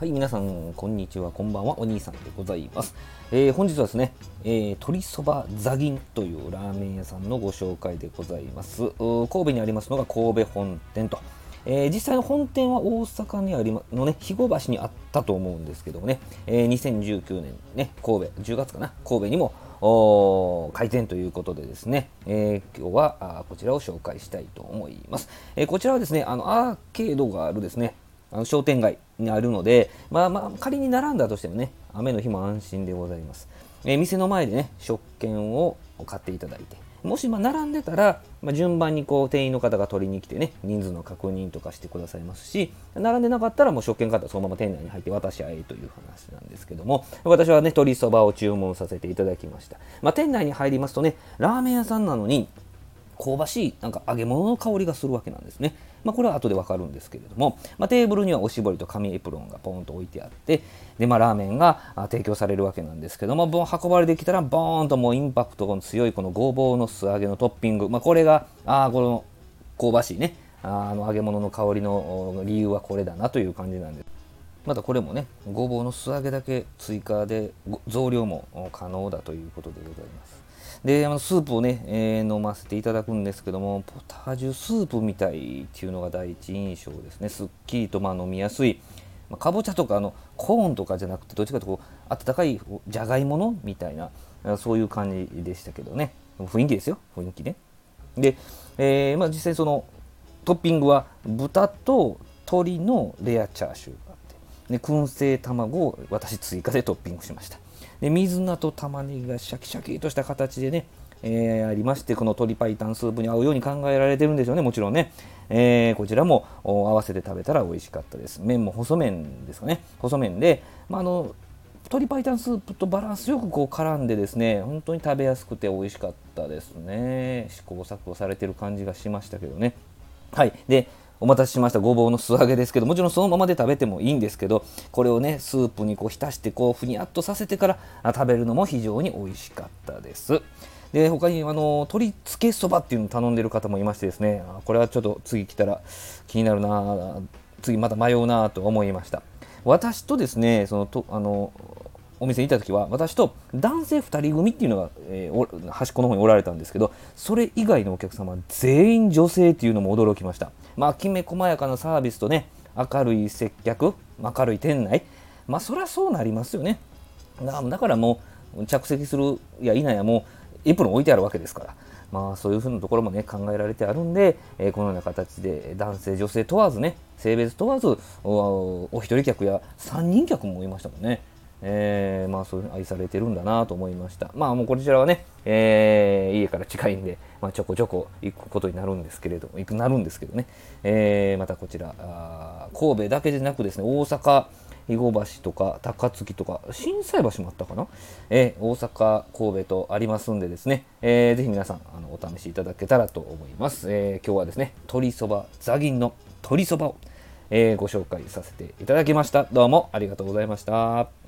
はい、皆さん、こんにちは、こんばんは、お兄さんでございます。えー、本日はですね、えー、鶏そばザギンというラーメン屋さんのご紹介でございます。神戸にありますのが神戸本店と。えー、実際の本店は大阪にありまのね、肥後橋にあったと思うんですけどもね、えー、2019年ね、神戸、10月かな、神戸にも開店ということでですね、えー、今日はあこちらを紹介したいと思います。え、こちらはですね、あのアーケードがあるですね、あの商店街にあるので、まあまあ、仮に並んだとしてもね、雨の日も安心でございます。えー、店の前でね、食券を買っていただいて、もしま並んでたら、まあ、順番にこう店員の方が取りに来てね、人数の確認とかしてくださいますし、並んでなかったらもう食券買ったらそのまま店内に入って渡し合えという話なんですけども、私はね、鶏そばを注文させていただきました。まあ、店内に入りますとね、ラーメン屋さんなのに、香ばしいなんか揚げ物の香りがするわけなんですね。まあ、これは後でわかるんですけれども、まあ、テーブルにはおしぼりと紙エプロンがポンと置いてあって、で、まあ、ラーメンが提供されるわけなんですけども、運ばれてきたら、ボーンともうインパクトの強いこのごぼうの素揚げのトッピング、まあ、これが、ああ、この香ばしいね、あの揚げ物の香りの理由はこれだなという感じなんです。またこれもね、ごぼうの素揚げだけ追加で増量も可能だということでございます。であのスープをね、えー、飲ませていただくんですけどもポタージュスープみたいっていうのが第一印象ですね。すっきりとまあ飲みやすい、まあ、かぼちゃとかあのコーンとかじゃなくてどっちかとこう温かいじゃがいものみたいなそういう感じでしたけどね。雰囲気ですよ。雰囲気ね。で、えー、まあ、実際そのトッピングは豚と鶏のレアチャーシューで燻製卵を私追加でトッピングしました。で水菜と玉ねぎがシャキシャキとした形でね、えー、ありましてこの鶏白湯スープに合うように考えられてるんですよね。もちろんね、えー、こちらも合わせて食べたら美味しかったです。麺も細麺ですかね。細麺で、まあ、あの鶏白湯スープとバランスよくこう絡んでですね本当に食べやすくて美味しかったですね。試行錯誤されてる感じがしましたけどね。はい。でお待たせしました。ごぼうの素揚げですけどもちろんそのままで食べてもいいんですけどこれをねスープにこう浸してこうふにゃっとさせてから食べるのも非常に美味しかったです。で他にあの鶏つけそばっていうのを頼んでる方もいましてですね。これはちょっと次来たら気になるな次また迷うなと思いました。私とですねそのとあのお店にいた時は私と男性2人組っていうのが、えー、端っこの方におられたんですけどそれ以外のお客様全員女性っていうのも驚きました。まあきめ細やかなサービスとね明るい接客明るい店内。まあそりゃそうなりますよね。だからもう着席するや否やもうエプロン置いてあるわけですから。まあそういうふうなところもね考えられてあるんで、えー、このような形で男性女性問わずね性別問わずお一人客や3人客もいましたもんね。えー、まあそういう愛されてるんだなと思いました。まあもうこちらはね、えー、家から近いんで、まあ、ちょこちょこ行くことになるんですけれども、行くなるんですけどね、えー、またこちらあ、神戸だけでなくですね、大阪、肥後橋とか高槻とか心斎橋もあったかな、えー、大阪神戸とありますんでですね、えー、ぜひ皆さんあのお試しいただけたらと思います、えー、今日はですね鶏そばザギンの鶏そばを、えー、ご紹介させていただきました。どうもありがとうございました。